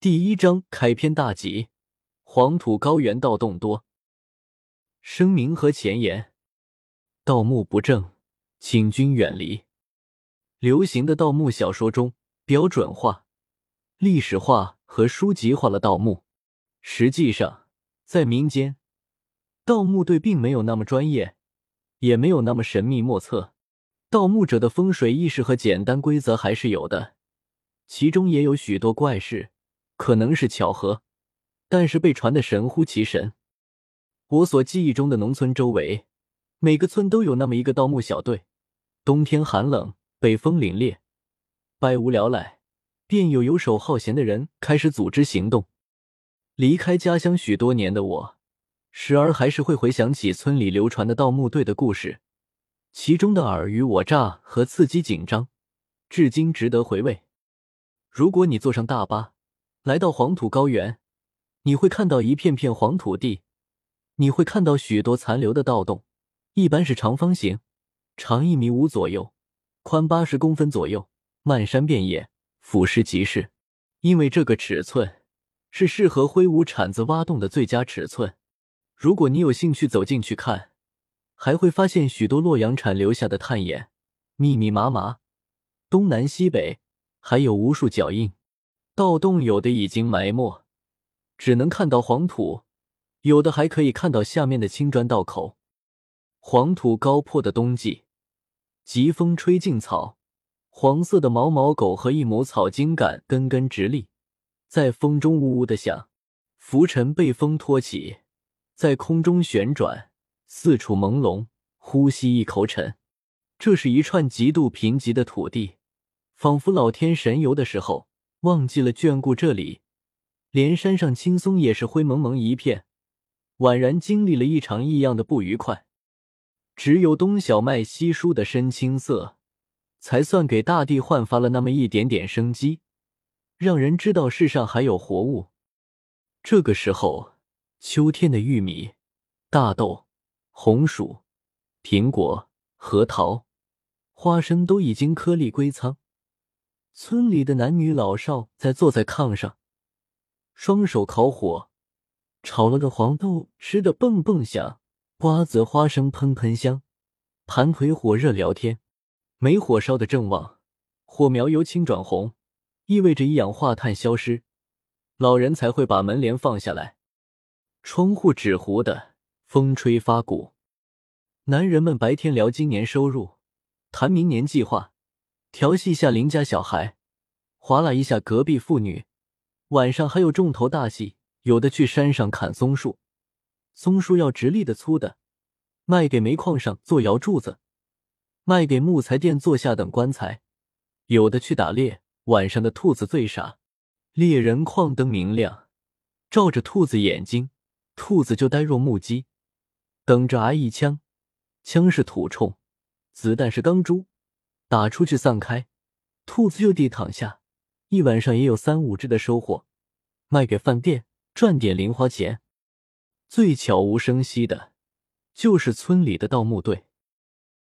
第一章开篇大吉，黄土高原盗洞多。声明和前言：盗墓不正，请君远离。流行的盗墓小说中，标准化、历史化和书籍化了盗墓。实际上，在民间，盗墓队并没有那么专业，也没有那么神秘莫测。盗墓者的风水意识和简单规则还是有的，其中也有许多怪事，可能是巧合，但是被传的神乎其神。我所记忆中的农村周围，每个村都有那么一个盗墓小队。冬天寒冷，北风凛冽，百无聊赖，便有游手好闲的人开始组织行动。离开家乡许多年的我，时而还是会回想起村里流传的盗墓队的故事。其中的尔虞我诈和刺激紧张，至今值得回味。如果你坐上大巴来到黄土高原，你会看到一片片黄土地，你会看到许多残留的盗洞，一般是长方形，长一米五左右，宽八十公分左右，漫山遍野，俯视即是。因为这个尺寸是适合挥舞铲子挖洞的最佳尺寸。如果你有兴趣走进去看。还会发现许多洛阳铲留下的探眼，密密麻麻，东南西北还有无数脚印。盗洞有的已经埋没，只能看到黄土；有的还可以看到下面的青砖道口。黄土高坡的冬季，疾风吹尽草，黄色的毛毛狗和一抹草茎杆根根直立，在风中呜呜的响。浮尘被风托起，在空中旋转。四处朦胧，呼吸一口尘。这是一串极度贫瘠的土地，仿佛老天神游的时候忘记了眷顾这里，连山上青松也是灰蒙蒙一片，宛然经历了一场异样的不愉快。只有冬小麦稀疏的深青色，才算给大地焕发了那么一点点生机，让人知道世上还有活物。这个时候，秋天的玉米、大豆。红薯、苹果、核桃、花生都已经颗粒归仓。村里的男女老少在坐在炕上，双手烤火，炒了个黄豆，吃的蹦蹦响；瓜子、花生喷喷香，盘腿火热聊天。煤火烧的正旺，火苗由青转红，意味着一氧化碳消失。老人才会把门帘放下来，窗户纸糊的。风吹发鼓，男人们白天聊今年收入，谈明年计划，调戏下邻家小孩，划拉一下隔壁妇女。晚上还有重头大戏，有的去山上砍松树，松树要直立的粗的，卖给煤矿上做窑柱子，卖给木材店做下等棺材。有的去打猎，晚上的兔子最傻，猎人矿灯明亮，照着兔子眼睛，兔子就呆若木鸡。等着挨一枪，枪是土铳，子弹是钢珠，打出去散开，兔子就地躺下，一晚上也有三五只的收获，卖给饭店赚点零花钱。最悄无声息的，就是村里的盗墓队。